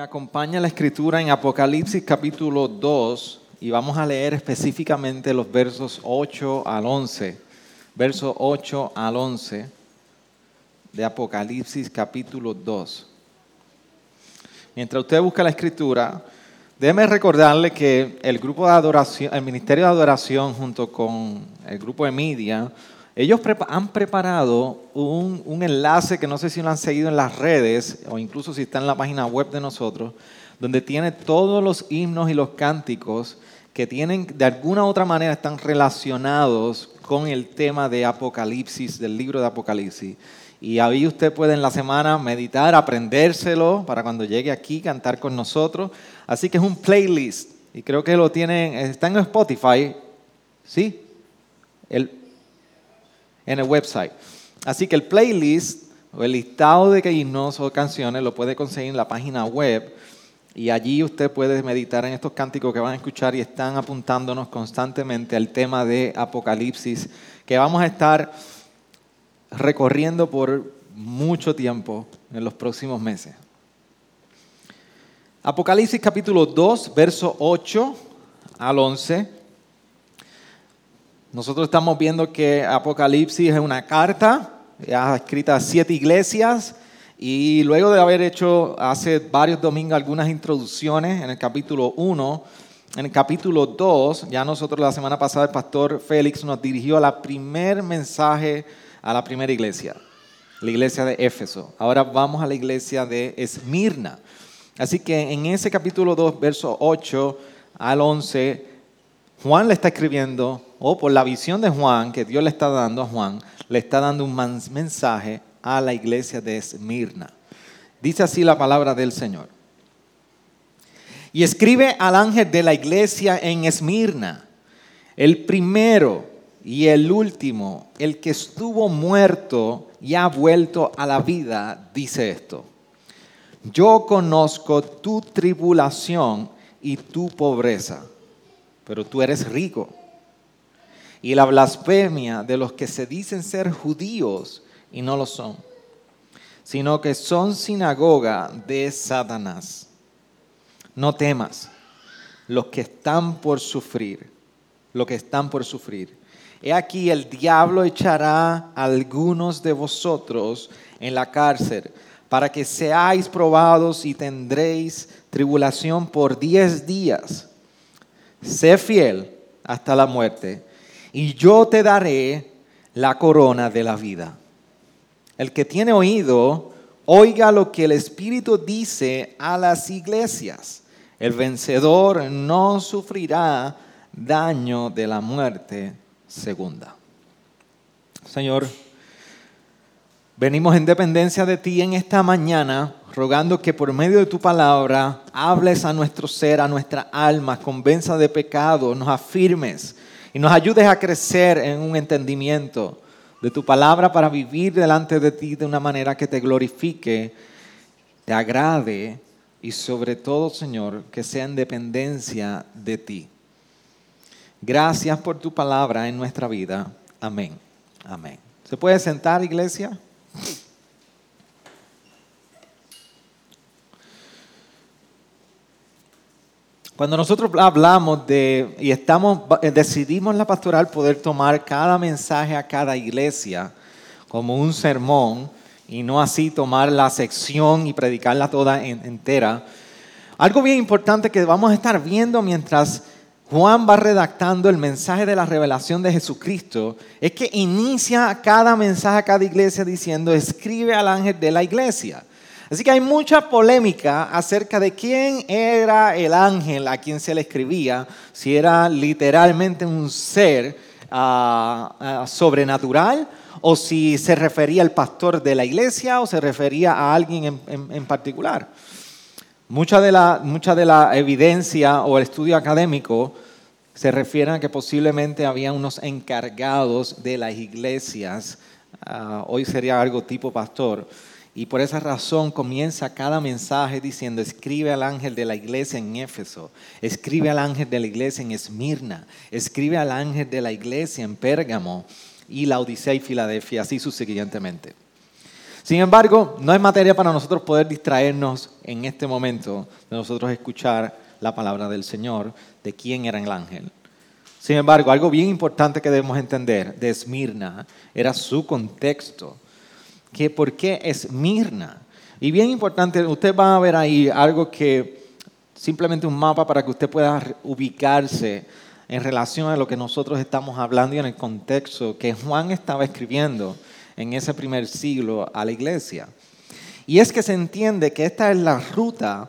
Acompaña la escritura en Apocalipsis capítulo 2 y vamos a leer específicamente los versos 8 al 11. Verso 8 al 11 de Apocalipsis capítulo 2. Mientras usted busca la escritura, déjeme recordarle que el grupo de adoración, el ministerio de adoración junto con el grupo de media, ellos han preparado un, un, enlace que no sé si lo han seguido en las redes o incluso si está en la página web de nosotros, donde tiene todos los himnos y los cánticos que tienen, de alguna u otra manera, están relacionados con el tema de Apocalipsis, del libro de Apocalipsis. Y ahí usted puede en la semana meditar, aprendérselo para cuando llegue aquí cantar con nosotros. Así que es un playlist y creo que lo tienen, está en Spotify, ¿sí? El, en el website. Así que el playlist o el listado de himnos o canciones lo puede conseguir en la página web y allí usted puede meditar en estos cánticos que van a escuchar y están apuntándonos constantemente al tema de Apocalipsis que vamos a estar recorriendo por mucho tiempo en los próximos meses. Apocalipsis capítulo 2, verso 8 al 11. Nosotros estamos viendo que Apocalipsis es una carta escrita a siete iglesias y luego de haber hecho hace varios domingos algunas introducciones en el capítulo 1, en el capítulo 2, ya nosotros la semana pasada el pastor Félix nos dirigió a la primer mensaje a la primera iglesia, la iglesia de Éfeso. Ahora vamos a la iglesia de Esmirna. Así que en ese capítulo 2, verso 8 al 11, Juan le está escribiendo, o por la visión de Juan, que Dios le está dando a Juan, le está dando un mensaje a la iglesia de Esmirna. Dice así la palabra del Señor. Y escribe al ángel de la iglesia en Esmirna, el primero y el último, el que estuvo muerto y ha vuelto a la vida, dice esto. Yo conozco tu tribulación y tu pobreza, pero tú eres rico. Y la blasfemia de los que se dicen ser judíos y no lo son, sino que son sinagoga de Satanás. No temas, los que están por sufrir, los que están por sufrir He aquí el diablo echará a algunos de vosotros en la cárcel para que seáis probados y tendréis tribulación por diez días. Sé fiel hasta la muerte y yo te daré la corona de la vida. El que tiene oído, oiga lo que el Espíritu dice a las iglesias. El vencedor no sufrirá daño de la muerte segunda. Señor, venimos en dependencia de ti en esta mañana, rogando que por medio de tu palabra hables a nuestro ser, a nuestra alma, convenza de pecado, nos afirmes y nos ayudes a crecer en un entendimiento de tu palabra para vivir delante de ti de una manera que te glorifique, te agrade y sobre todo, Señor, que sea en dependencia de ti. Gracias por tu palabra en nuestra vida. Amén. Amén. ¿Se puede sentar, iglesia? Cuando nosotros hablamos de y estamos decidimos en la pastoral poder tomar cada mensaje a cada iglesia como un sermón y no así tomar la sección y predicarla toda entera. Algo bien importante que vamos a estar viendo mientras Juan va redactando el mensaje de la revelación de Jesucristo, es que inicia cada mensaje a cada iglesia diciendo, escribe al ángel de la iglesia. Así que hay mucha polémica acerca de quién era el ángel a quien se le escribía, si era literalmente un ser ah, ah, sobrenatural o si se refería al pastor de la iglesia o se refería a alguien en particular. Mucha de, la, mucha de la evidencia o el estudio académico se refiere a que posiblemente había unos encargados de las iglesias, ah, hoy sería algo tipo pastor, y por esa razón comienza cada mensaje diciendo, escribe al ángel de la iglesia en Éfeso, escribe al ángel de la iglesia en Esmirna, escribe al ángel de la iglesia en Pérgamo y la Odisea y Filadelfia, así sucesivamente. Sin embargo, no es materia para nosotros poder distraernos en este momento de nosotros escuchar la palabra del Señor, de quién era el ángel. Sin embargo, algo bien importante que debemos entender de Esmirna era su contexto que por qué es Mirna. Y bien importante, usted va a ver ahí algo que simplemente un mapa para que usted pueda ubicarse en relación a lo que nosotros estamos hablando y en el contexto que Juan estaba escribiendo en ese primer siglo a la iglesia. Y es que se entiende que esta es la ruta,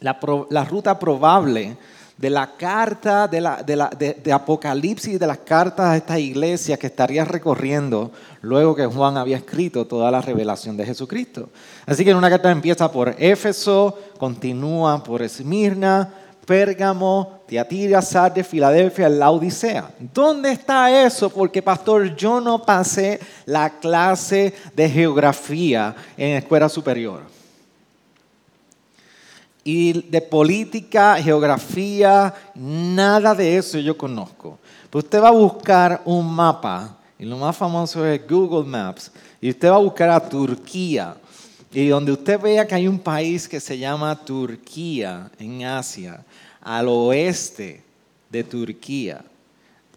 la, la ruta probable de la carta de, la, de, la, de, Apocalipsis, de las cartas a esta iglesia que estaría recorriendo luego que Juan había escrito toda la revelación de Jesucristo. Así que en una carta empieza por Éfeso, continúa por Esmirna, Pérgamo, Tiatira, Sardes, Filadelfia, la Odisea. ¿Dónde está eso? Porque, pastor, yo no pasé la clase de geografía en escuela superior y de política, geografía, nada de eso yo conozco. Pero usted va a buscar un mapa, y lo más famoso es Google Maps, y usted va a buscar a Turquía, y donde usted vea que hay un país que se llama Turquía en Asia, al oeste de Turquía,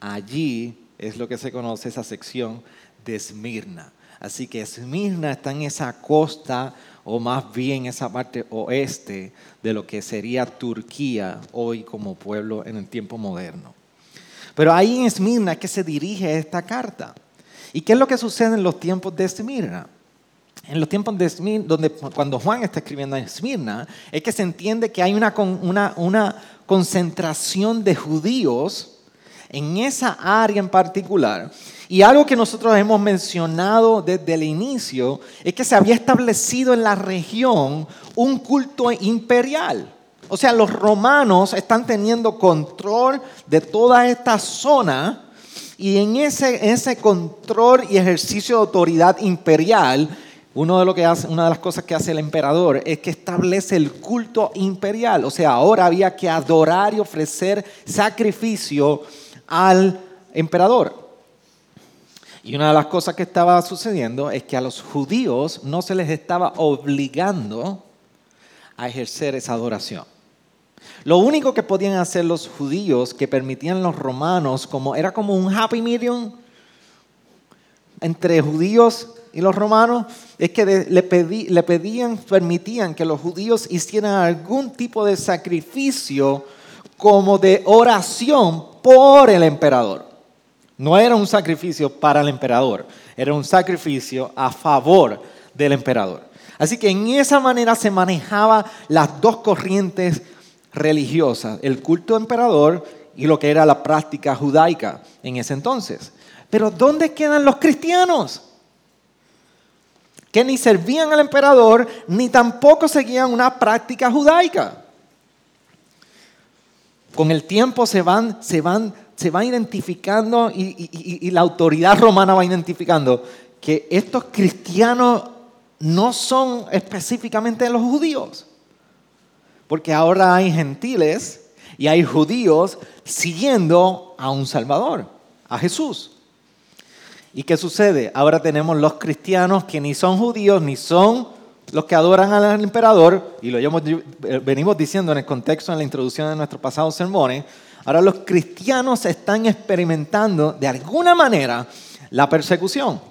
allí es lo que se conoce esa sección de Esmirna. Así que Esmirna está en esa costa o más bien esa parte oeste de lo que sería Turquía hoy como pueblo en el tiempo moderno. Pero ahí en Esmirna es que se dirige esta carta. ¿Y qué es lo que sucede en los tiempos de Esmirna? En los tiempos de Esmirna, donde, cuando Juan está escribiendo en Esmirna, es que se entiende que hay una, una, una concentración de judíos en esa área en particular y algo que nosotros hemos mencionado desde el inicio es que se había establecido en la región un culto imperial. O sea, los romanos están teniendo control de toda esta zona y en ese, ese control y ejercicio de autoridad imperial, uno de lo que hace, una de las cosas que hace el emperador es que establece el culto imperial. O sea, ahora había que adorar y ofrecer sacrificio al emperador. Y una de las cosas que estaba sucediendo es que a los judíos no se les estaba obligando a ejercer esa adoración. Lo único que podían hacer los judíos que permitían los romanos, como era como un happy medium entre judíos y los romanos, es que le, le pedían, permitían que los judíos hicieran algún tipo de sacrificio como de oración por el emperador. No era un sacrificio para el emperador, era un sacrificio a favor del emperador. Así que en esa manera se manejaba las dos corrientes religiosas, el culto emperador y lo que era la práctica judaica en ese entonces. Pero ¿dónde quedan los cristianos? Que ni servían al emperador ni tampoco seguían una práctica judaica. Con el tiempo se van, se van se va identificando y, la autoridad romana va identificando que estos cristianos no son específicamente los judíos, porque ahora hay gentiles y hay judíos siguiendo a un Salvador, a Jesús. ¿Y qué sucede? Ahora tenemos los cristianos que ni son judíos ni son los que adoran al emperador, y lo venimos diciendo en el contexto, en la introducción de nuestros pasados sermones, Ahora los cristianos están experimentando de alguna manera la persecución.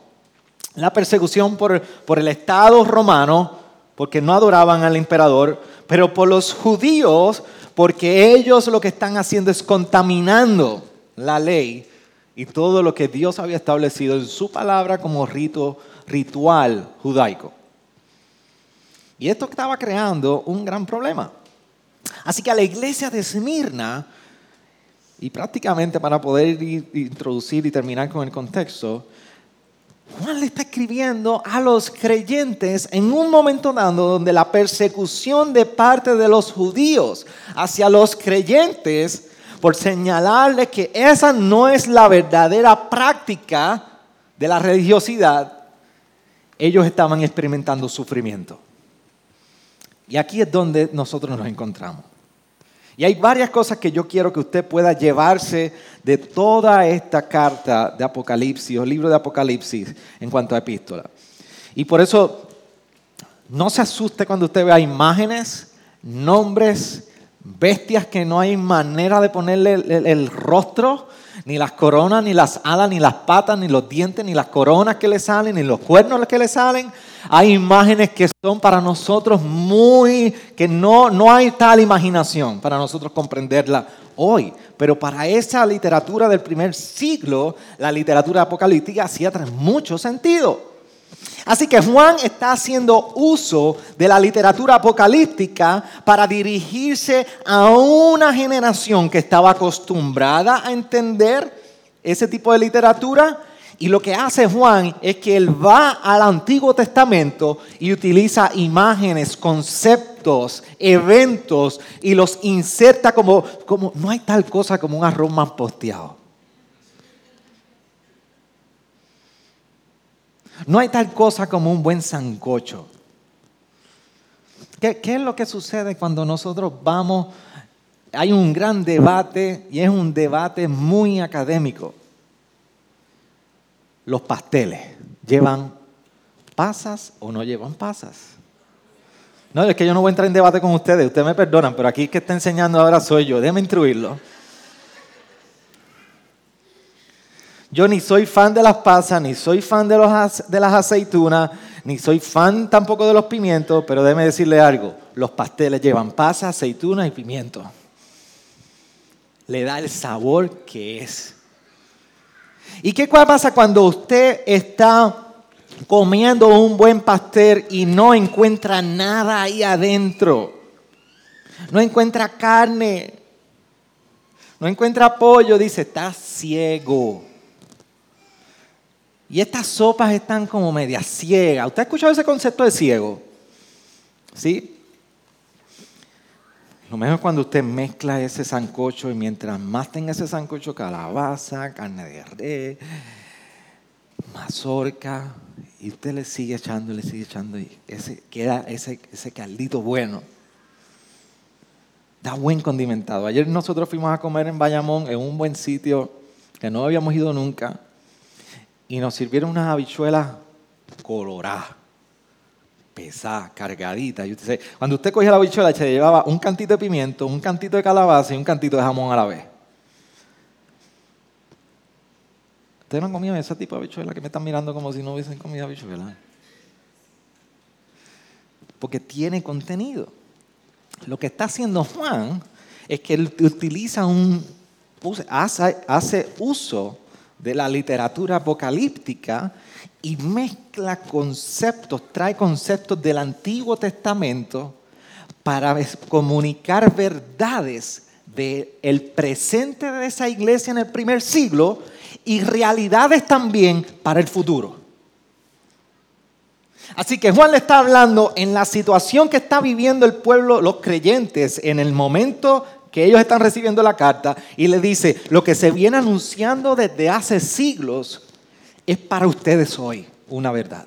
La persecución por, por el Estado romano, porque no adoraban al emperador, pero por los judíos, porque ellos lo que están haciendo es contaminando la ley y todo lo que Dios había establecido en su palabra como rito, ritual judaico. Y esto estaba creando un gran problema. Así que a la iglesia de Esmirna y prácticamente para poder introducir y terminar con el contexto, Juan le está escribiendo a los creyentes en un momento dado donde la persecución de parte de los judíos hacia los creyentes por señalarles que esa no es la verdadera práctica de la religiosidad, ellos estaban experimentando sufrimiento. Y aquí es donde nosotros nos encontramos. Y hay varias cosas que yo quiero que usted pueda llevarse de toda esta carta de Apocalipsis o libro de Apocalipsis en cuanto a epístola. Y por eso no se asuste cuando usted vea imágenes, nombres, bestias que no hay manera de ponerle el, rostro, ni las coronas, ni las alas, ni las patas, ni los dientes, ni las coronas que le salen, ni los cuernos que le salen. Hay imágenes que son para nosotros muy, que no, no hay tal imaginación para nosotros comprenderla hoy. Pero para esa literatura del primer siglo, la literatura apocalíptica hacía mucho sentido. Así que Juan está haciendo uso de la literatura apocalíptica para dirigirse a una generación que estaba acostumbrada a entender ese tipo de literatura y lo que hace Juan es que él va al Antiguo Testamento y utiliza imágenes, conceptos, eventos y los inserta como, como no hay tal cosa como un arroz más posteado. No hay tal cosa como un buen sancocho. ¿Qué, ¿Qué, es lo que sucede cuando nosotros vamos? Hay un gran debate y es un debate muy académico los pasteles. ¿Llevan pasas o no llevan pasas? No, es que yo no voy a entrar en debate con ustedes, ustedes me perdonan, pero aquí que está enseñando ahora soy yo, déjame instruirlo. Yo ni soy fan de las pasas, ni soy fan de, las aceitunas, ni soy fan tampoco de los pimientos, pero déjeme decirle algo, los pasteles llevan pasas, aceitunas y pimientos. Le da el sabor que es. ¿Y qué pasa cuando usted está comiendo un buen pastel y no encuentra nada ahí adentro? No encuentra carne, no encuentra pollo, dice, está ciego. Y estas sopas están como media ciegas. ¿Usted ha escuchado ese concepto de ciego? ¿Sí? Lo mejor es cuando usted mezcla ese sancocho y mientras más tenga ese sancocho, calabaza, carne de res, mazorca, y usted le sigue echando, le sigue echando, y ese, queda ese, ese caldito bueno. Da buen condimentado. Ayer nosotros fuimos a comer en Bayamón, en un buen sitio que no habíamos ido nunca, y nos sirvieron unas habichuelas coloradas pesada, cargadita. Y usted, cuando usted cogía la bichuela, se llevaba un cantito de pimiento, un cantito de calabaza y un cantito de jamón a la vez. Ustedes no han comido ese tipo de bichuela que me están mirando como si no hubiesen comido bichuela. Porque tiene contenido. Lo que está haciendo Juan es que utiliza un, hace, hace uso de la literatura apocalíptica y mezcla conceptos, trae conceptos del Antiguo Testamento para comunicar verdades del presente de esa iglesia en el primer siglo y realidades también para el futuro. Así que Juan le está hablando en la situación que está viviendo el pueblo, los creyentes, en el momento que ellos están recibiendo la carta, y le dice, lo que se viene anunciando desde hace siglos, es para ustedes hoy una verdad.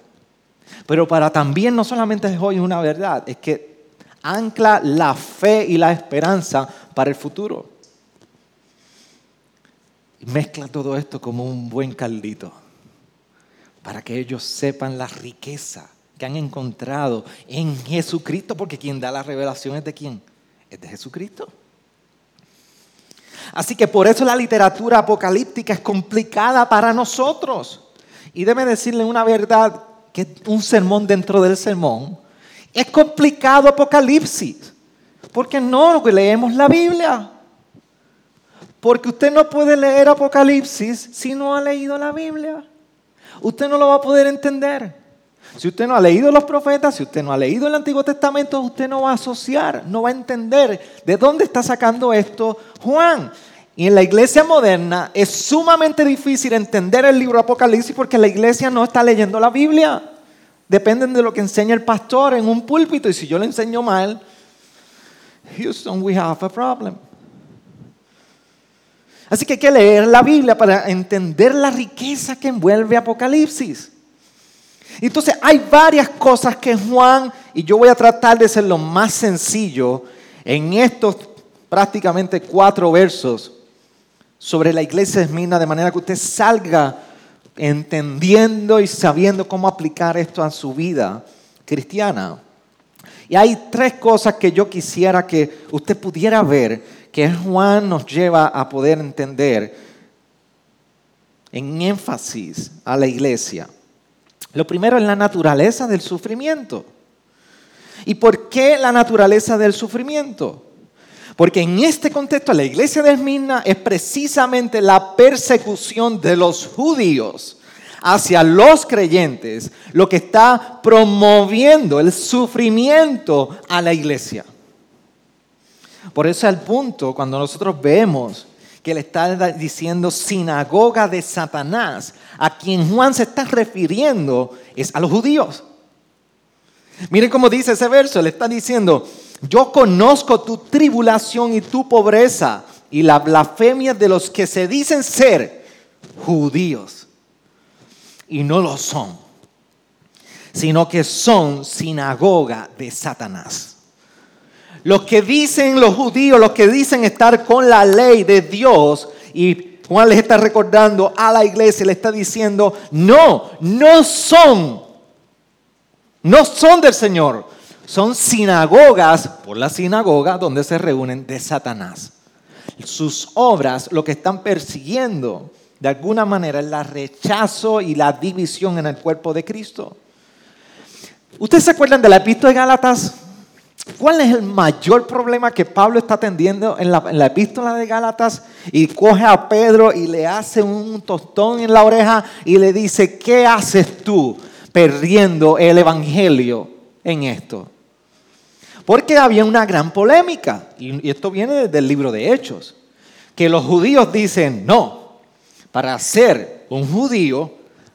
Pero para también no solamente es hoy una verdad, es que ancla la fe y la esperanza para el futuro. Mezcla todo esto como un buen caldito para que ellos sepan la riqueza que han encontrado en Jesucristo, porque quien da la revelación es de quién? Es de Jesucristo. Así que por eso la literatura apocalíptica es complicada para nosotros. Y déme decirle una verdad, que un sermón dentro del sermón. Es complicado Apocalipsis, porque no leemos la Biblia. Porque usted no puede leer Apocalipsis si no ha leído la Biblia. Usted no lo va a poder entender. Si usted no ha leído los profetas, si usted no ha leído el Antiguo Testamento, usted no va a asociar, no va a entender de dónde está sacando esto Juan. Y en la iglesia moderna es sumamente difícil entender el libro Apocalipsis porque la iglesia no está leyendo la Biblia. Dependen de lo que enseña el pastor en un púlpito y si yo le enseño mal, Houston, we have a problem. Así que hay que leer la Biblia para entender la riqueza que envuelve Apocalipsis. Entonces hay varias cosas que Juan, y yo voy a tratar de ser lo más sencillo en estos prácticamente cuatro versos sobre la iglesia de Esmirna, de manera que usted salga entendiendo y sabiendo cómo aplicar esto a su vida cristiana. Y hay tres cosas que yo quisiera que usted pudiera ver que Juan nos lleva a poder entender en énfasis a la iglesia. Lo primero es la naturaleza del sufrimiento. ¿Y por qué la naturaleza del sufrimiento? Porque en este contexto la iglesia de Esmirna es precisamente la persecución de los judíos hacia los creyentes lo que está promoviendo el sufrimiento a la iglesia. Por eso al punto, cuando nosotros vemos que le está diciendo sinagoga de Satanás, a quien Juan se está refiriendo es a los judíos. Miren cómo dice ese verso, le está diciendo, yo conozco tu tribulación y tu pobreza y la blasfemia de los que se dicen ser judíos y no lo son, sino que son sinagoga de Satanás. Los que dicen los judíos, los que dicen estar con la ley de Dios, y Juan les está recordando a la iglesia, le está diciendo, no, no son, no son del Señor, son sinagogas, por la sinagoga donde se reúnen de Satanás. Sus obras lo que están persiguiendo de alguna manera es la rechazo y la división en el cuerpo de Cristo. ¿Ustedes se acuerdan de la epístola de Gálatas? ¿Cuál es el mayor problema que Pablo está atendiendo en la, epístola de Gálatas? Y coge a Pedro y le hace un tostón en la oreja y le dice, ¿qué haces tú perdiendo el Evangelio en esto? Porque había una gran polémica, y esto viene desde el libro de Hechos, que los judíos dicen, no, para ser un judío,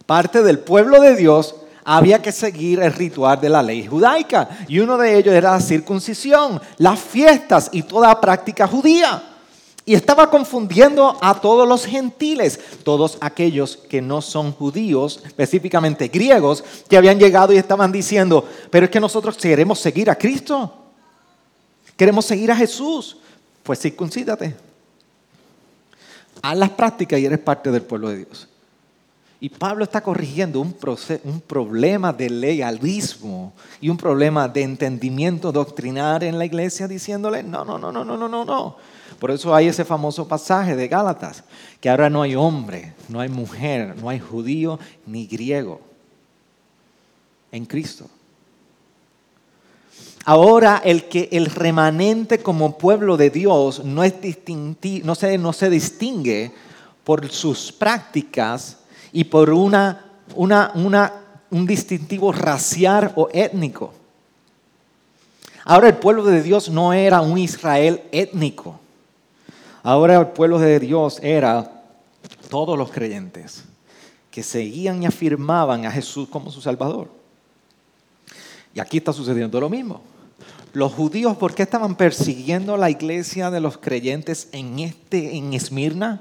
parte del pueblo de Dios, había que seguir el ritual de la ley judaica. Y uno de ellos era la circuncisión, las fiestas y toda práctica judía. Y estaba confundiendo a todos los gentiles, todos aquellos que no son judíos, específicamente griegos, que habían llegado y estaban diciendo, pero es que nosotros queremos seguir a Cristo, queremos seguir a Jesús, pues circuncídate. Haz las prácticas y eres parte del pueblo de Dios. Y Pablo está corrigiendo un, un, problema de legalismo y un problema de entendimiento doctrinal en la iglesia diciéndole, no, no, no, no, no, no, no, no. Por eso hay ese famoso pasaje de Gálatas, que ahora no hay hombre, no hay mujer, no hay judío ni griego en Cristo. Ahora el que el remanente como pueblo de Dios no, es no, se, no se distingue por sus prácticas, y por una, un distintivo racial o étnico. Ahora el pueblo de Dios no era un Israel étnico. Ahora el pueblo de Dios era todos los creyentes que seguían y afirmaban a Jesús como su Salvador. Y aquí está sucediendo lo mismo. Los judíos, ¿por qué estaban persiguiendo la iglesia de los creyentes en, este, en Esmirna?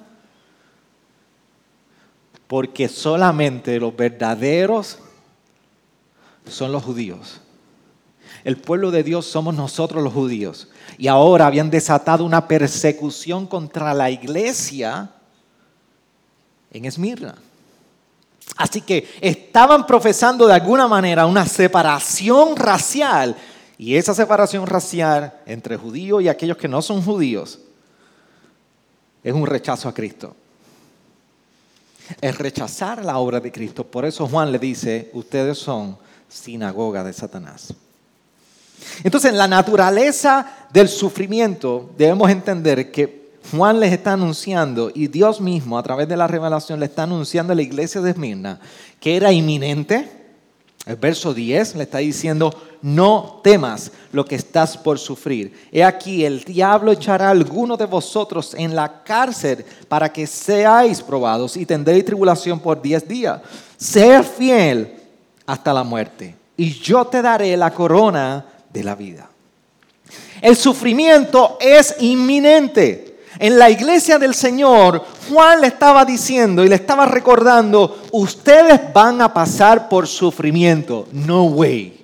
Porque solamente los verdaderos son los judíos. El pueblo de Dios somos nosotros los judíos. Y ahora habían desatado una persecución contra la iglesia en Esmirna. Así que estaban profesando de alguna manera una separación racial. Y esa separación racial entre judíos y aquellos que no son judíos es un rechazo a Cristo es rechazar la obra de Cristo. Por eso Juan le dice, ustedes son sinagoga de Satanás. Entonces, en la naturaleza del sufrimiento debemos entender que Juan les está anunciando y Dios mismo a través de la revelación le está anunciando a la iglesia de Esmirna que era inminente, El verso 10 le está diciendo, no temas lo que estás por sufrir. He aquí, el diablo echará a alguno de vosotros en la cárcel para que seáis probados y tendréis tribulación por diez días. Sé fiel hasta la muerte y yo te daré la corona de la vida. El sufrimiento es inminente. En la iglesia del Señor, Juan le estaba diciendo y le estaba recordando, ustedes van a pasar por sufrimiento. No way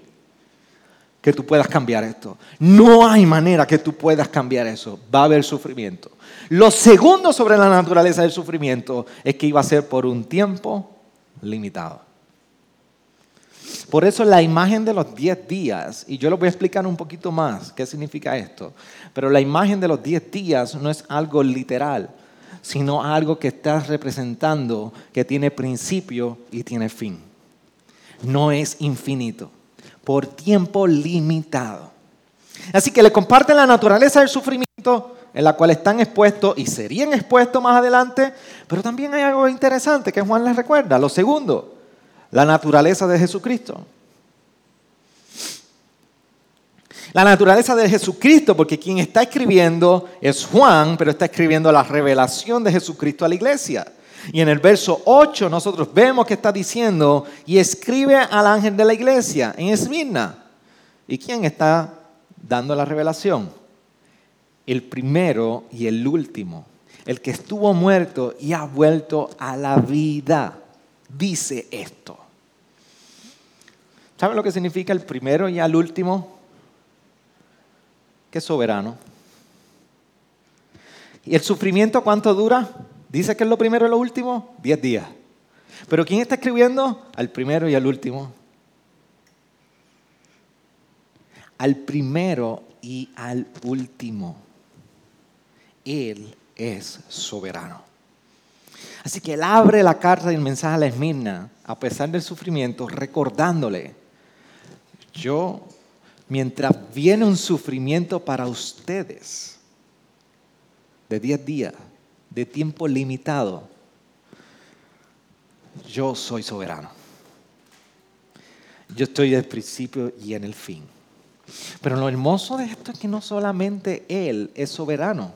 que tú puedas cambiar esto. No hay manera que tú puedas cambiar eso. Va a haber sufrimiento. Lo segundo sobre la naturaleza del sufrimiento es que iba a ser por un tiempo limitado. Por eso la imagen de los 10 días, y yo lo voy a explicar un poquito más qué significa esto, pero la imagen de los 10 días no es algo literal, sino algo que está representando que tiene principio y tiene fin. No es infinito, por tiempo limitado. Así que le comparten la naturaleza del sufrimiento en la cual están expuestos y serían expuestos más adelante, pero también hay algo interesante que Juan les recuerda. Lo segundo, la naturaleza de Jesucristo. La naturaleza de Jesucristo, porque quien está escribiendo es Juan, pero está escribiendo la revelación de Jesucristo a la iglesia. Y en el verso 8 nosotros vemos que está diciendo, y escribe al ángel de la iglesia en Esmirna. ¿Y quién está dando la revelación? El primero y el último, el que estuvo muerto y ha vuelto a la vida, dice esto. ¿Saben lo que significa el primero y el último? Que es soberano. ¿Y el sufrimiento cuánto dura? Dice que es lo primero y lo último, diez días. Pero ¿quién está escribiendo? Al primero y al último. Al primero y al último. Él es soberano. Así que él abre la carta y el mensaje a la Esmirna, a pesar del sufrimiento, recordándole yo, mientras viene un sufrimiento para ustedes de 10 días, de tiempo limitado, yo soy soberano. Yo estoy el principio y en el fin. Pero lo hermoso de esto es que no solamente Él es soberano,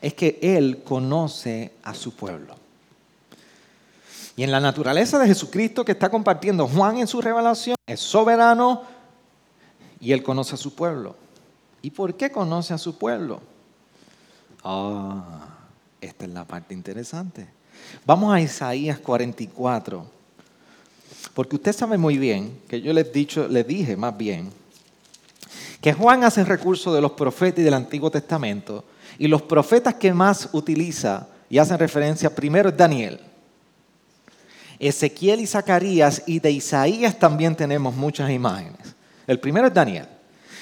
es que Él conoce a su pueblo. Y en la naturaleza de Jesucristo que está compartiendo Juan en su revelación, es soberano y él conoce a su pueblo. ¿Y por qué conoce a su pueblo? Ah, esta es la parte interesante. Vamos a Isaías 44. Porque usted sabe muy bien que yo les, dicho, les dije más bien que Juan hace recurso de los profetas y del Antiguo Testamento y los profetas que más utiliza y hacen referencia primero es Daniel. Ezequiel y Zacarías y de Isaías también tenemos muchas imágenes. El primero es Daniel.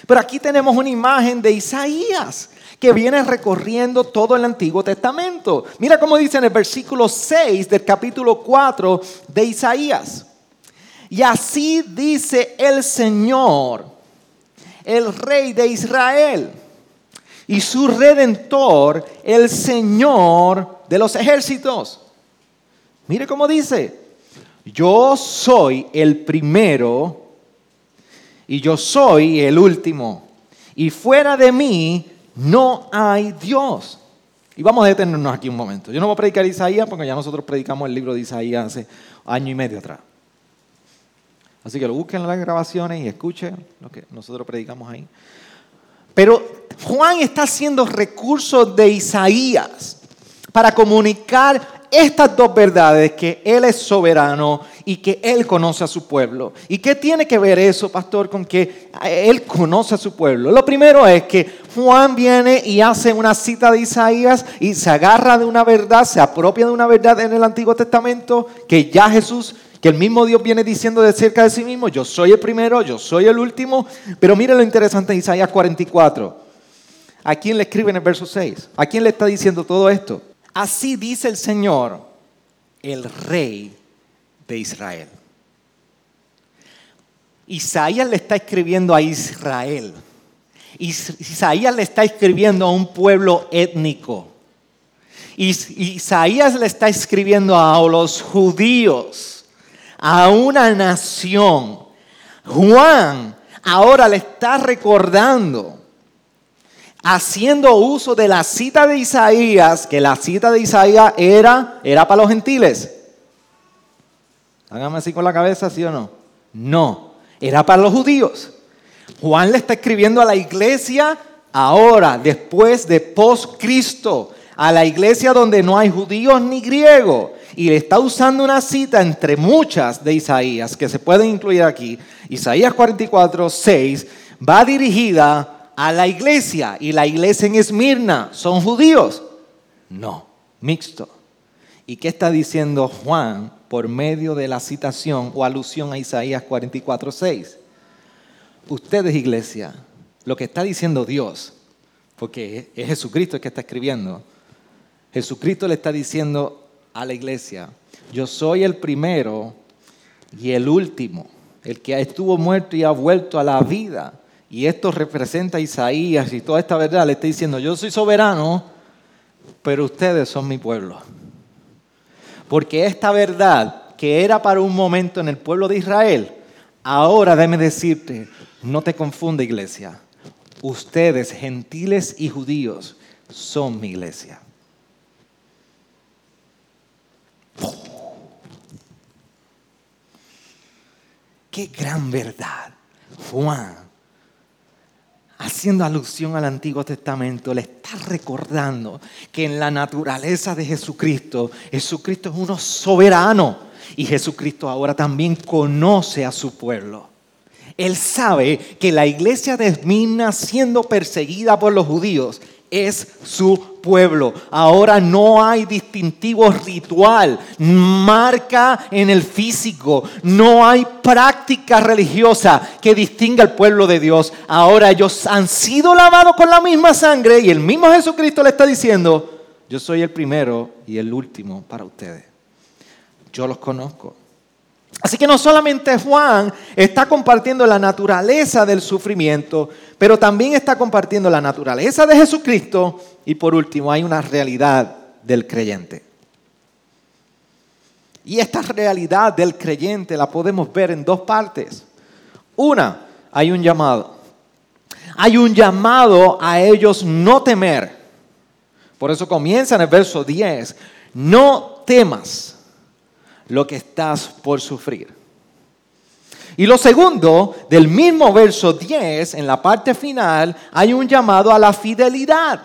Pero aquí tenemos una imagen de Isaías que viene recorriendo todo el Antiguo Testamento. Mira cómo dice en el versículo 6 del capítulo 4 de Isaías. Y así dice el Señor, el Rey de Israel, y su redentor, el Señor de los ejércitos. Mire cómo dice, yo soy el primero y yo soy el último. Y fuera de mí no hay Dios. Y vamos a detenernos aquí un momento. Yo no voy a predicar Isaías porque ya nosotros predicamos el libro de Isaías hace año y medio atrás. Así que lo busquen en las grabaciones y escuchen lo que nosotros predicamos ahí. Pero Juan está haciendo recursos de Isaías para comunicar estas dos verdades, que Él es soberano y que Él conoce a su pueblo. ¿Y qué tiene que ver eso, pastor, con que Él conoce a su pueblo? Lo primero es que Juan viene y hace una cita de Isaías y se agarra de una verdad, se apropia de una verdad en el Antiguo Testamento que ya Jesús que el mismo Dios viene diciendo de cerca de sí mismo, yo soy el primero, yo soy el último, pero mire lo interesante en Isaías 44. ¿A quién le escribe en el verso 6? ¿A quién le está diciendo todo esto? Así dice el Señor, el rey de Israel. Isaías le está escribiendo a Israel. Isaías le está escribiendo a un pueblo étnico. Isaías le está escribiendo a los judíos, a una nación. Juan ahora le está recordando, haciendo uso de la cita de Isaías, que la cita de Isaías era, era para los gentiles. Hágame así con la cabeza, ¿sí o no? No, era para los judíos. Juan le está escribiendo a la iglesia ahora, después de post-Cristo, a la iglesia donde no hay judíos ni griegos. Y le está usando una cita entre muchas de Isaías, que se pueden incluir aquí. Isaías 44, 6, va dirigida a la iglesia. Y la iglesia en Esmirna, ¿son judíos? No, mixto. ¿Y qué está diciendo Juan por medio de la citación o alusión a Isaías 44, 6? Ustedes, iglesia, lo que está diciendo Dios, porque es Jesucristo el que está escribiendo, Jesucristo le está diciendo a la iglesia, yo soy el primero y el último, el que estuvo muerto y ha vuelto a la vida. Y esto representa a Isaías y toda esta verdad le está diciendo, yo soy soberano, pero ustedes son mi pueblo. Porque esta verdad que era para un momento en el pueblo de Israel, ahora déme decirte, no te confunda iglesia. Ustedes, gentiles y judíos, son mi iglesia. Qué gran verdad. Juan, haciendo alusión al Antiguo Testamento, le está recordando que en la naturaleza de Jesucristo, Jesucristo es uno soberano y Jesucristo ahora también conoce a su pueblo. Él sabe que la iglesia de siendo perseguida por los judíos, es su pueblo. Ahora no hay distintivo ritual, marca en el físico, no hay práctica religiosa que distinga al pueblo de Dios. Ahora ellos han sido lavados con la misma sangre y el mismo Jesucristo le está diciendo, yo soy el primero y el último para ustedes. Yo los conozco. Así que no solamente Juan está compartiendo la naturaleza del sufrimiento, pero también está compartiendo la naturaleza de Jesucristo y por último hay una realidad del creyente. Y esta realidad del creyente la podemos ver en dos partes. Una, hay un llamado. Hay un llamado a ellos no temer. Por eso comienza en el verso 10. No temas lo que estás por sufrir. Y lo segundo, del mismo verso 10, en la parte final, hay un llamado a la fidelidad.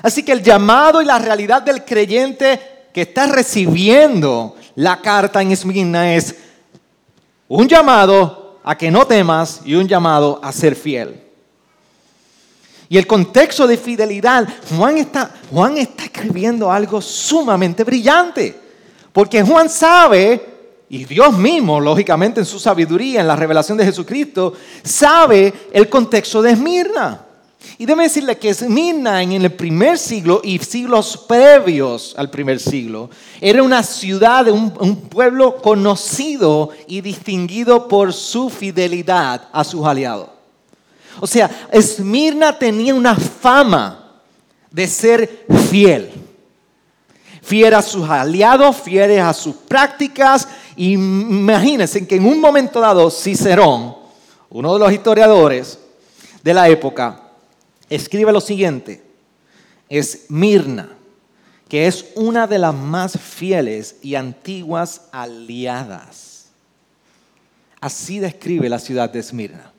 Así que el llamado y la realidad del creyente que está recibiendo la carta en Esmirna es un llamado a que no temas y un llamado a ser fiel. Y el contexto de fidelidad, Juan está, Juan está escribiendo algo sumamente brillante. Porque Juan sabe, y Dios mismo, lógicamente en su sabiduría, en la revelación de Jesucristo, sabe el contexto de Esmirna. Y déme decirle que Esmirna en el primer siglo y siglos previos al primer siglo era una ciudad, un, pueblo conocido y distinguido por su fidelidad a sus aliados. O sea, Esmirna tenía una fama de ser fiel fiel a sus aliados, fieles a sus prácticas. Imagínense que en un momento dado Cicerón, uno de los historiadores de la época, escribe lo siguiente, es Mirna, que es una de las más fieles y antiguas aliadas. Así describe la ciudad de Esmirna.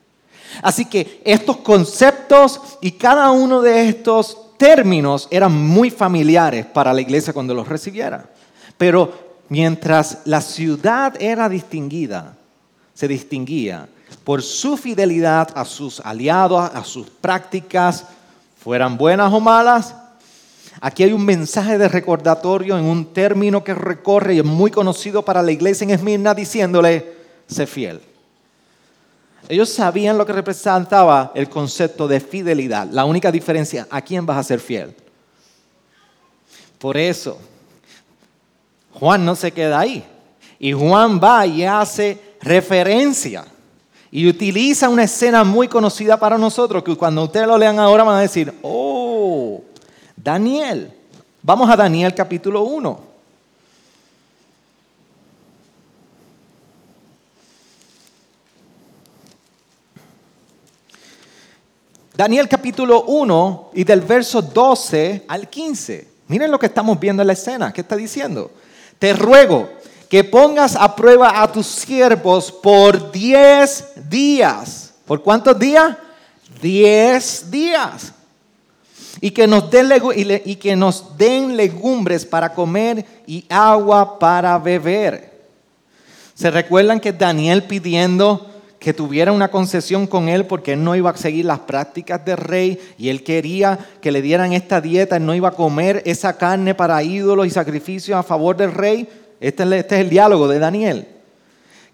Así que estos conceptos y cada uno de estos términos eran muy familiares para la iglesia cuando los recibiera. Pero mientras la ciudad era distinguida, se distinguía por su fidelidad a sus aliados, a sus prácticas, fueran buenas o malas. Aquí hay un mensaje de recordatorio en un término que recorre y es muy conocido para la iglesia en Esmirna diciéndole, sé fiel. Ellos sabían lo que representaba el concepto de fidelidad. La única diferencia, ¿a quién vas a ser fiel? Por eso, Juan no se queda ahí. Y Juan va y hace referencia. Y utiliza una escena muy conocida para nosotros, que cuando ustedes lo lean ahora van a decir, oh, Daniel. Vamos a Daniel capítulo 1. Daniel capítulo 1 y del verso 12 al 15. Miren lo que estamos viendo en la escena. ¿Qué está diciendo? Te ruego que pongas a prueba a tus siervos por 10 días. ¿Por cuántos días? 10 días. Y que, nos den y que nos den legumbres para comer y agua para beber. ¿Se recuerdan que Daniel pidiendo que tuviera una concesión con él porque él no iba a seguir las prácticas del rey y él quería que le dieran esta dieta, él no iba a comer esa carne para ídolos y sacrificios a favor del rey? Este, este es el diálogo de Daniel.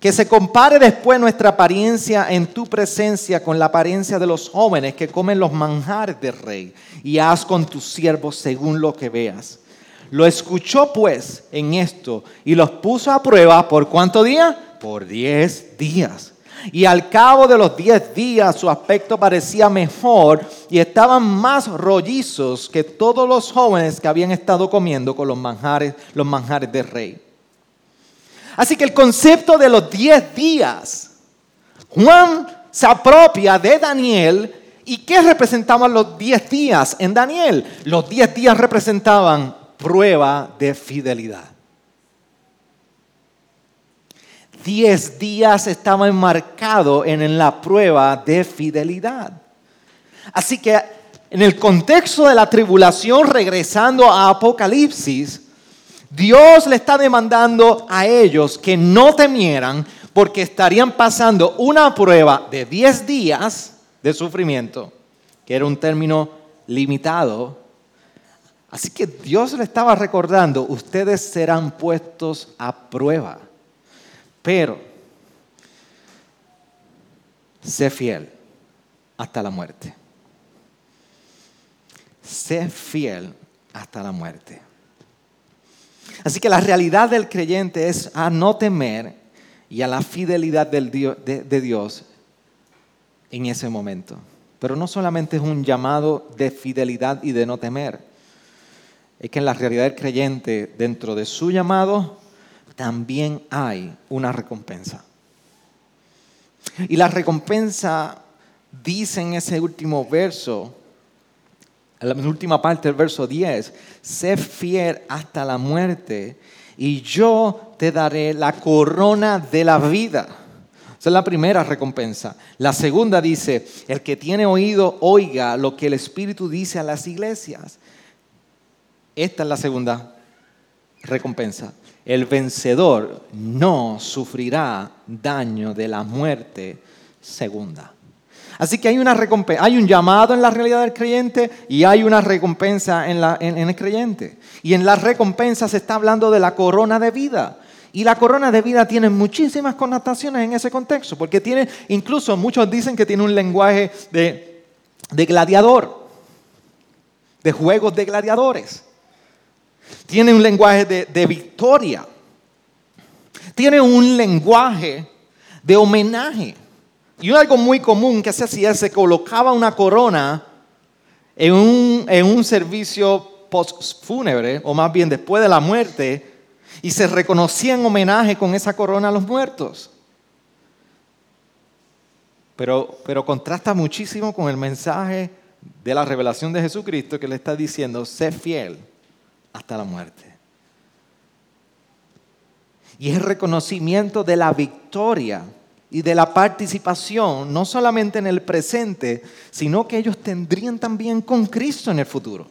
Que se compare después nuestra apariencia en tu presencia con la apariencia de los jóvenes que comen los manjares del rey y haz con tus siervos según lo que veas. Lo escuchó pues en esto y los puso a prueba por cuánto día? Por diez días. Y al cabo de los diez días su aspecto parecía mejor y estaban más rollizos que todos los jóvenes que habían estado comiendo con los manjares, los manjares del rey. Así que el concepto de los diez días, Juan se apropia de Daniel. ¿Y qué representaban los diez días en Daniel? Los diez días representaban prueba de fidelidad. Diez días estaba enmarcado en la prueba de fidelidad. Así que en el contexto de la tribulación, regresando a Apocalipsis, Dios le está demandando a ellos que no temieran porque estarían pasando una prueba de diez días de sufrimiento, que era un término limitado Así que Dios le estaba recordando, ustedes serán puestos a prueba, pero sé fiel hasta la muerte. Sé fiel hasta la muerte. Así que la realidad del creyente es a no temer y a la fidelidad de Dios en ese momento. Pero no solamente es un llamado de fidelidad y de no temer es que en la realidad del creyente, dentro de su llamado, también hay una recompensa. Y la recompensa dice en ese último verso, en la última parte del verso 10, sé fiel hasta la muerte y yo te daré la corona de la vida. Esa es la primera recompensa. La segunda dice, el que tiene oído, oiga lo que el Espíritu dice a las iglesias. Esta es la segunda recompensa. El vencedor no sufrirá daño de la muerte segunda. Así que hay una recompensa, hay un llamado en la realidad del creyente y hay una recompensa en, el creyente. Y en la recompensa se está hablando de la corona de vida. Y la corona de vida tiene muchísimas connotaciones en ese contexto, porque tiene, incluso muchos dicen que tiene un lenguaje de, de gladiador, de juegos de gladiadores. Tiene un lenguaje de, victoria. Tiene un lenguaje de homenaje. Y algo muy común que se hacía, se colocaba una corona en un, en un servicio postfúnebre, o más bien después de la muerte, y se reconocía en homenaje con esa corona a los muertos. Pero, pero contrasta muchísimo con el mensaje de la revelación de Jesucristo que le está diciendo, sé fiel hasta la muerte. Y es reconocimiento de la victoria y de la participación, no solamente en el presente, sino que ellos tendrían también con Cristo en el futuro.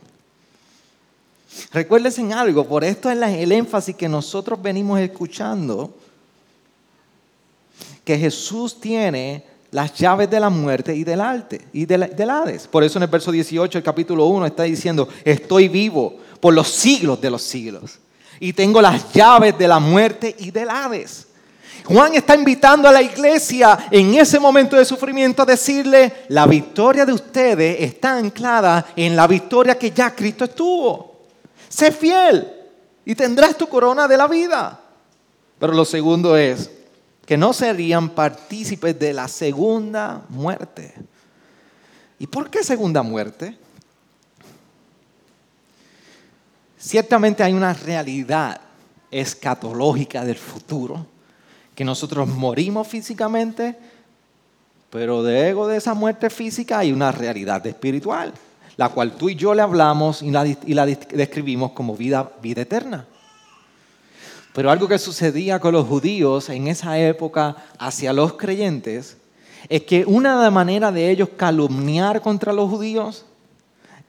Recuérdense en algo, por esto es el énfasis que nosotros venimos escuchando, que Jesús tiene las llaves de la muerte y del, arte, y del, Hades. Por eso en el verso 18, el capítulo 1, está diciendo, estoy vivo por los siglos de los siglos. Y tengo las llaves de la muerte y del Hades. Juan está invitando a la iglesia en ese momento de sufrimiento a decirle, la victoria de ustedes está anclada en la victoria que ya Cristo estuvo. Sé fiel y tendrás tu corona de la vida. Pero lo segundo es, que no serían partícipes de la segunda muerte. ¿Y por qué segunda muerte? Ciertamente hay una realidad escatológica del futuro, que nosotros morimos físicamente, Pero luego de esa muerte física hay una realidad espiritual, la cual tú y yo le hablamos y la, y la describimos como vida, vida eterna. Pero algo que sucedía con los judíos en esa época hacia los creyentes es que una manera de ellos calumniar contra los judíos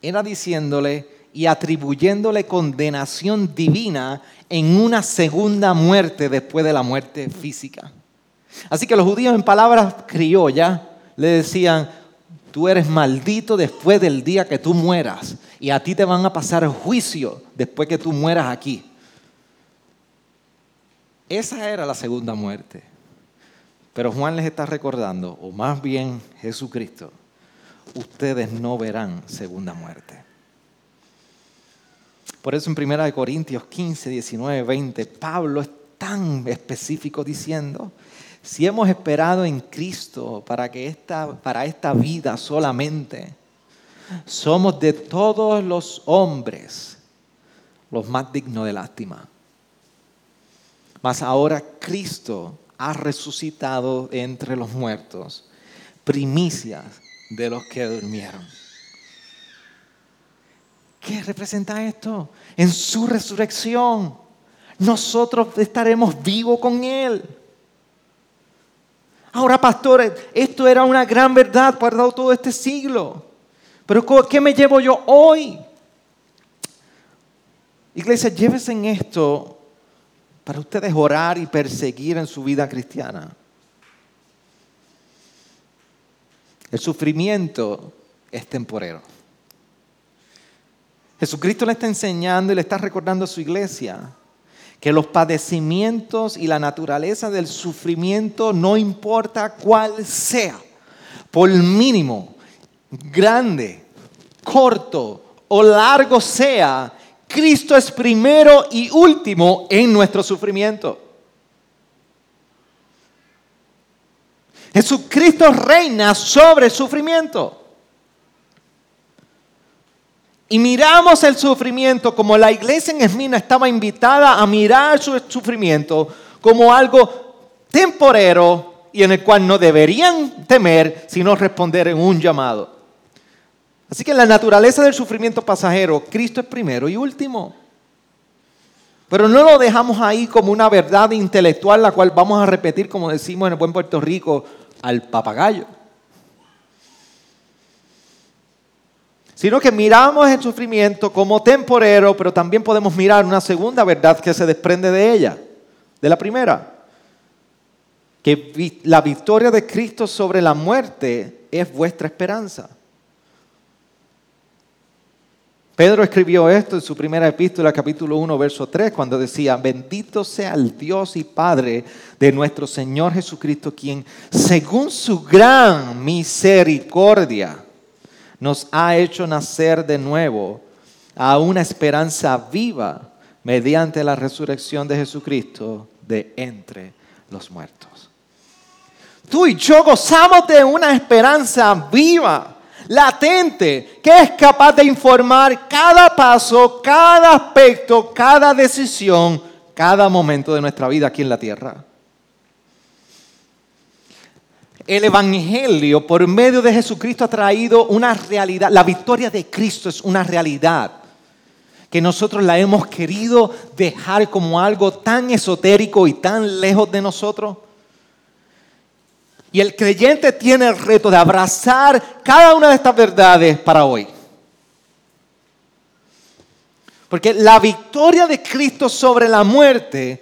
era diciéndole y atribuyéndole condenación divina en una segunda muerte después de la muerte física. Así que los judíos en palabras criollas le decían, tú eres maldito después del día que tú mueras y a ti te van a pasar juicio después que tú mueras aquí. Esa era la segunda muerte. Pero Juan les está recordando, o más bien Jesucristo, ustedes no verán segunda muerte. Por eso en 1 Corintios 15, 19, 20, Pablo es tan específico diciendo, si hemos esperado en Cristo para, que esta, para esta vida solamente, somos de todos los hombres los más dignos de lástima. Mas ahora Cristo ha resucitado entre los muertos, primicias de los que durmieron. ¿Qué representa esto? En su resurrección, nosotros estaremos vivos con Él. Ahora, pastores, esto era una gran verdad guardado todo este siglo. Pero ¿qué me llevo yo hoy? Iglesia, llévese en esto para ustedes orar y perseguir en su vida cristiana. El sufrimiento es temporero. Jesucristo le está enseñando y le está recordando a su iglesia que los padecimientos y la naturaleza del sufrimiento, no importa cuál sea, por mínimo, grande, corto o largo sea, Cristo es primero y último en nuestro sufrimiento. Jesucristo reina sobre el sufrimiento. Y miramos el sufrimiento como la iglesia en Esmina estaba invitada a mirar su sufrimiento como algo temporero y en el cual no deberían temer, sino responder en un llamado. Así que en la naturaleza del sufrimiento pasajero, Cristo es primero y último. Pero no lo dejamos ahí como una verdad intelectual la cual vamos a repetir, como decimos en el buen Puerto Rico, al papagayo. Sino que miramos el sufrimiento como temporero, pero también podemos mirar una segunda verdad que se desprende de ella, de la primera, que la victoria de Cristo sobre la muerte es vuestra esperanza. Pedro escribió esto en su primera epístola, capítulo 1, verso 3, cuando decía, bendito sea el Dios y Padre de nuestro Señor Jesucristo, quien según su gran misericordia, nos ha hecho nacer de nuevo a una esperanza viva mediante la resurrección de Jesucristo de entre los muertos. Tú y yo gozamos de una esperanza viva, latente, que es capaz de informar cada paso, cada aspecto, cada decisión, cada momento de nuestra vida aquí en la tierra el Evangelio por medio de Jesucristo ha traído una realidad. La victoria de Cristo es una realidad que nosotros la hemos querido dejar como algo tan esotérico y tan lejos de nosotros. Y el creyente tiene el reto de abrazar cada una de estas verdades para hoy. Porque la victoria de Cristo sobre la muerte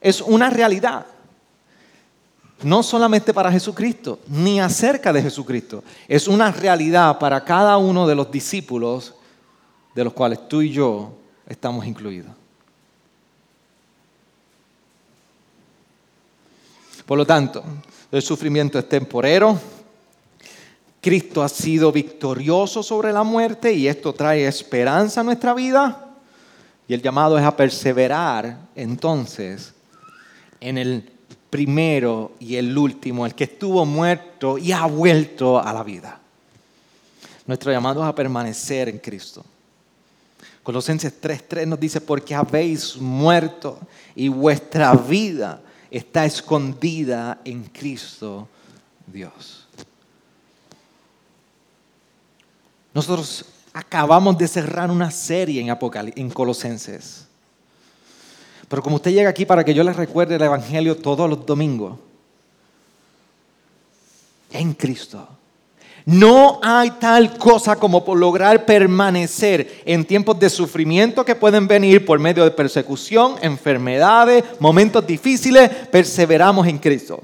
es una realidad no solamente para Jesucristo, ni acerca de Jesucristo. Es una realidad para cada uno de los discípulos de los cuales tú y yo estamos incluidos. Por lo tanto, el sufrimiento es temporero. Cristo ha sido victorioso sobre la muerte y esto trae esperanza a nuestra vida. Y el llamado es a perseverar entonces en el primero y el último, el que estuvo muerto y ha vuelto a la vida. Nuestro llamado es a permanecer en Cristo. Colosenses 3:3 nos dice, porque habéis muerto y vuestra vida está escondida en Cristo Dios. Nosotros acabamos de cerrar una serie en, Apocalipsis, en Colosenses pero como usted llega aquí para que yo les recuerde el Evangelio todos los domingos, en Cristo. No hay tal cosa como lograr permanecer en tiempos de sufrimiento que pueden venir por medio de persecución, enfermedades, momentos difíciles, perseveramos en Cristo.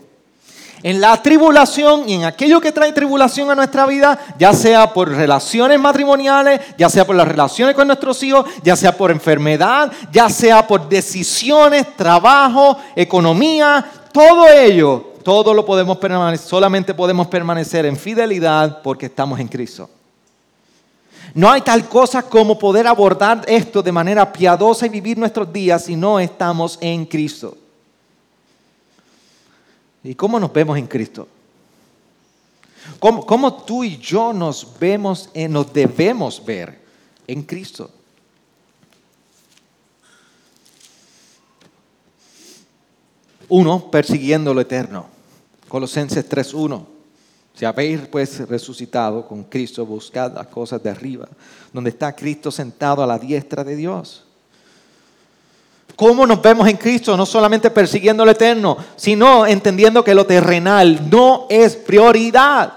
En la tribulación y en aquello que trae tribulación a nuestra vida, ya sea por relaciones matrimoniales, ya sea por las relaciones con nuestros hijos, ya sea por enfermedad, ya sea por decisiones, trabajo, economía, todo ello todo lo podemos permanecer, solamente podemos permanecer en fidelidad porque estamos en Cristo. No hay tal cosa como poder abordar esto de manera piadosa y vivir nuestros días si no estamos en Cristo. ¿Y cómo nos vemos en Cristo? ¿Cómo, tú y yo nos vemos, nos debemos ver en Cristo? Uno, persiguiendo lo eterno. Colosenses 3.1. Si habéis pues resucitado con Cristo, buscad las cosas de arriba, donde está Cristo sentado a la diestra de Dios. ¿Cómo nos vemos en Cristo? No solamente persiguiendo lo eterno, sino entendiendo que lo terrenal no es prioridad.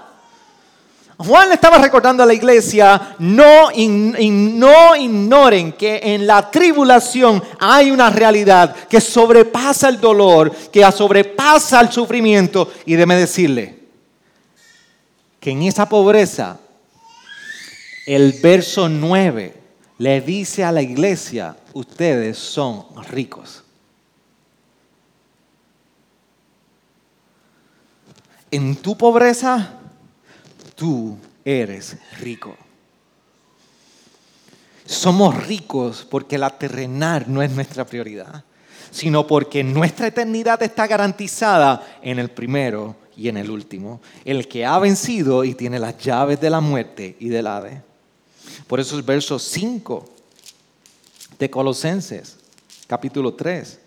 Juan le estaba recordando a la iglesia, no, no ignoren que en la tribulación hay una realidad que sobrepasa el dolor, que sobrepasa el sufrimiento. Y déme decirle que en esa pobreza, el verso 9 le dice a la iglesia, ustedes son ricos. En tu pobreza, tú eres rico. Somos ricos porque la terrenal no es nuestra prioridad, sino porque nuestra eternidad está garantizada en el primero y en el último, el que ha vencido y tiene las llaves de la muerte y del ave. Por eso el verso 5 de Colosenses, capítulo 3,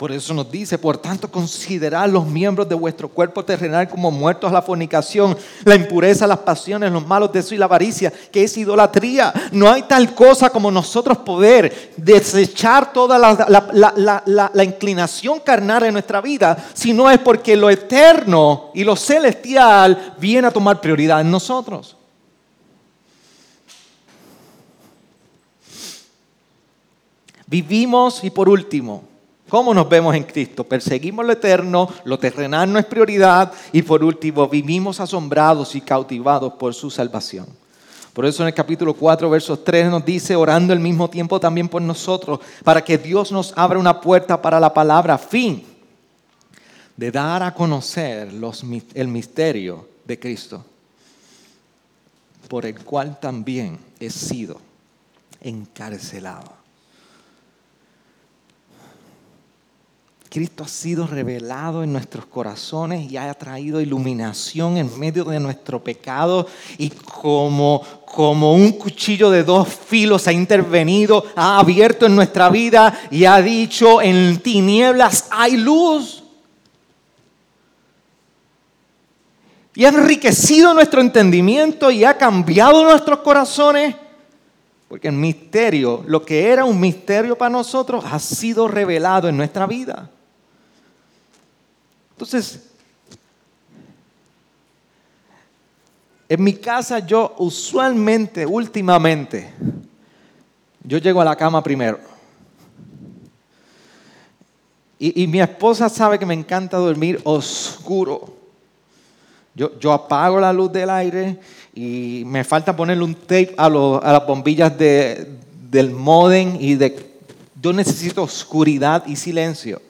por eso nos dice, por tanto, considerad los miembros de vuestro cuerpo terrenal como muertos a la fornicación, la impureza, las pasiones, los malos deseos y la avaricia, que es idolatría. No hay tal cosa como nosotros poder desechar toda la, inclinación carnal en nuestra vida, sino es porque lo eterno y lo celestial viene a tomar prioridad en nosotros. Vivimos y por último, ¿Cómo nos vemos en Cristo? Perseguimos lo eterno, lo terrenal no es prioridad y por último vivimos asombrados y cautivados por su salvación. Por eso en el capítulo 4, versos 3 nos dice, orando al mismo tiempo también por nosotros, para que Dios nos abra una puerta para la palabra, fin de dar a conocer el misterio de Cristo, por el cual también he sido encarcelado Cristo ha sido revelado en nuestros corazones y ha traído iluminación en medio de nuestro pecado y como, como un cuchillo de dos filos ha intervenido, ha abierto en nuestra vida y ha dicho, en tinieblas hay luz. Y ha enriquecido nuestro entendimiento y ha cambiado nuestros corazones. Porque el misterio, lo que era un misterio para nosotros, ha sido revelado en nuestra vida. Entonces, en mi casa yo usualmente, últimamente, yo llego a la cama primero. Y, mi esposa sabe que me encanta dormir oscuro. Yo, apago la luz del aire y me falta ponerle un tape a, las bombillas de, del modem y de... Yo necesito oscuridad y silencio.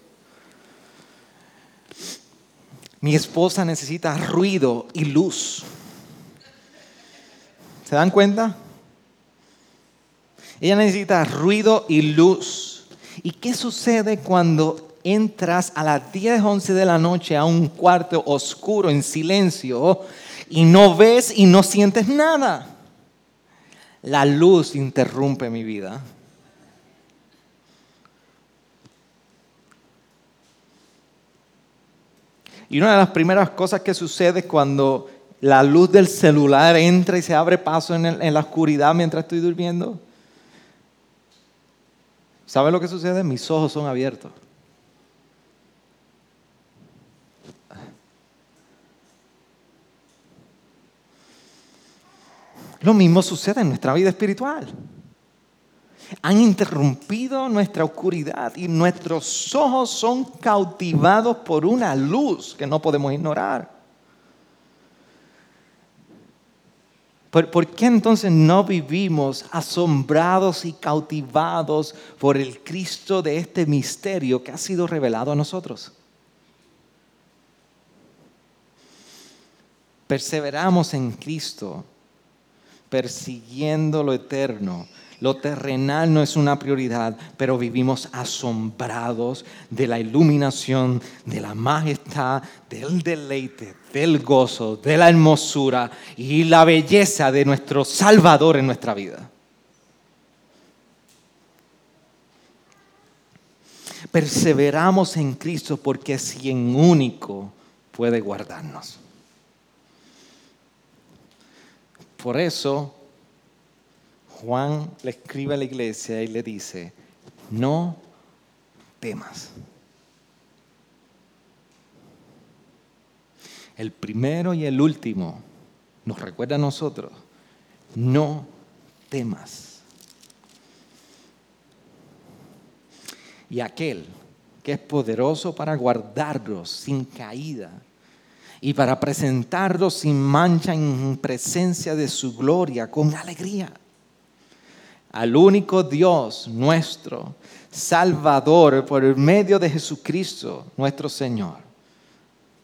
Mi esposa necesita ruido y luz. ¿Se dan cuenta? Ella necesita ruido y luz. ¿Y qué sucede cuando entras a las 10, 11 de la noche a un cuarto oscuro en silencio y no ves y no sientes nada? La luz interrumpe mi vida. Y una de las primeras cosas que sucede cuando la luz del celular entra y se abre paso en, la oscuridad mientras estoy durmiendo. ¿Sabe lo que sucede? Mis ojos son abiertos. Lo mismo sucede en nuestra vida espiritual. Han interrumpido nuestra oscuridad y nuestros ojos son cautivados por una luz que no podemos ignorar. ¿Por, qué entonces no vivimos asombrados y cautivados por el Cristo de este misterio que ha sido revelado a nosotros? Perseveramos en Cristo persiguiendo lo eterno. Lo terrenal no es una prioridad, pero vivimos asombrados de la iluminación, de la majestad, del deleite, del gozo, de la hermosura y la belleza de nuestro Salvador en nuestra vida. Perseveramos en Cristo porque es quien único puede guardarnos. Por eso Juan le escribe a la iglesia y le dice, no temas. El primero y el último nos recuerda a nosotros, no temas. Y aquel que es poderoso para guardarlos sin caída y para presentarlos sin mancha en presencia de su gloria con alegría. Al único Dios nuestro, Salvador, por el medio de Jesucristo, nuestro Señor,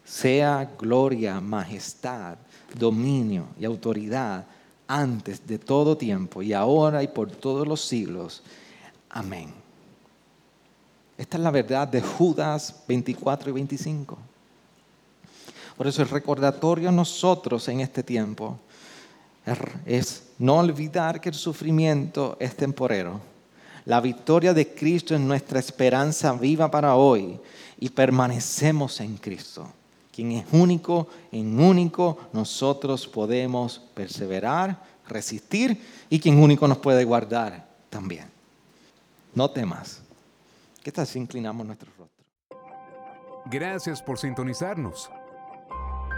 sea gloria, majestad, dominio y autoridad antes de todo tiempo y ahora y por todos los siglos. Amén. Esta es la verdad de Judas 24 y 25. Por eso el recordatorio a nosotros en este tiempo es no olvidar que el sufrimiento es temporero. La victoria de Cristo es nuestra esperanza viva para hoy y permanecemos en Cristo. Quien es único, en único nosotros podemos perseverar, resistir y quien único nos puede guardar también. No temas. ¿Qué tal si inclinamos nuestro rostro? Gracias por sintonizarnos.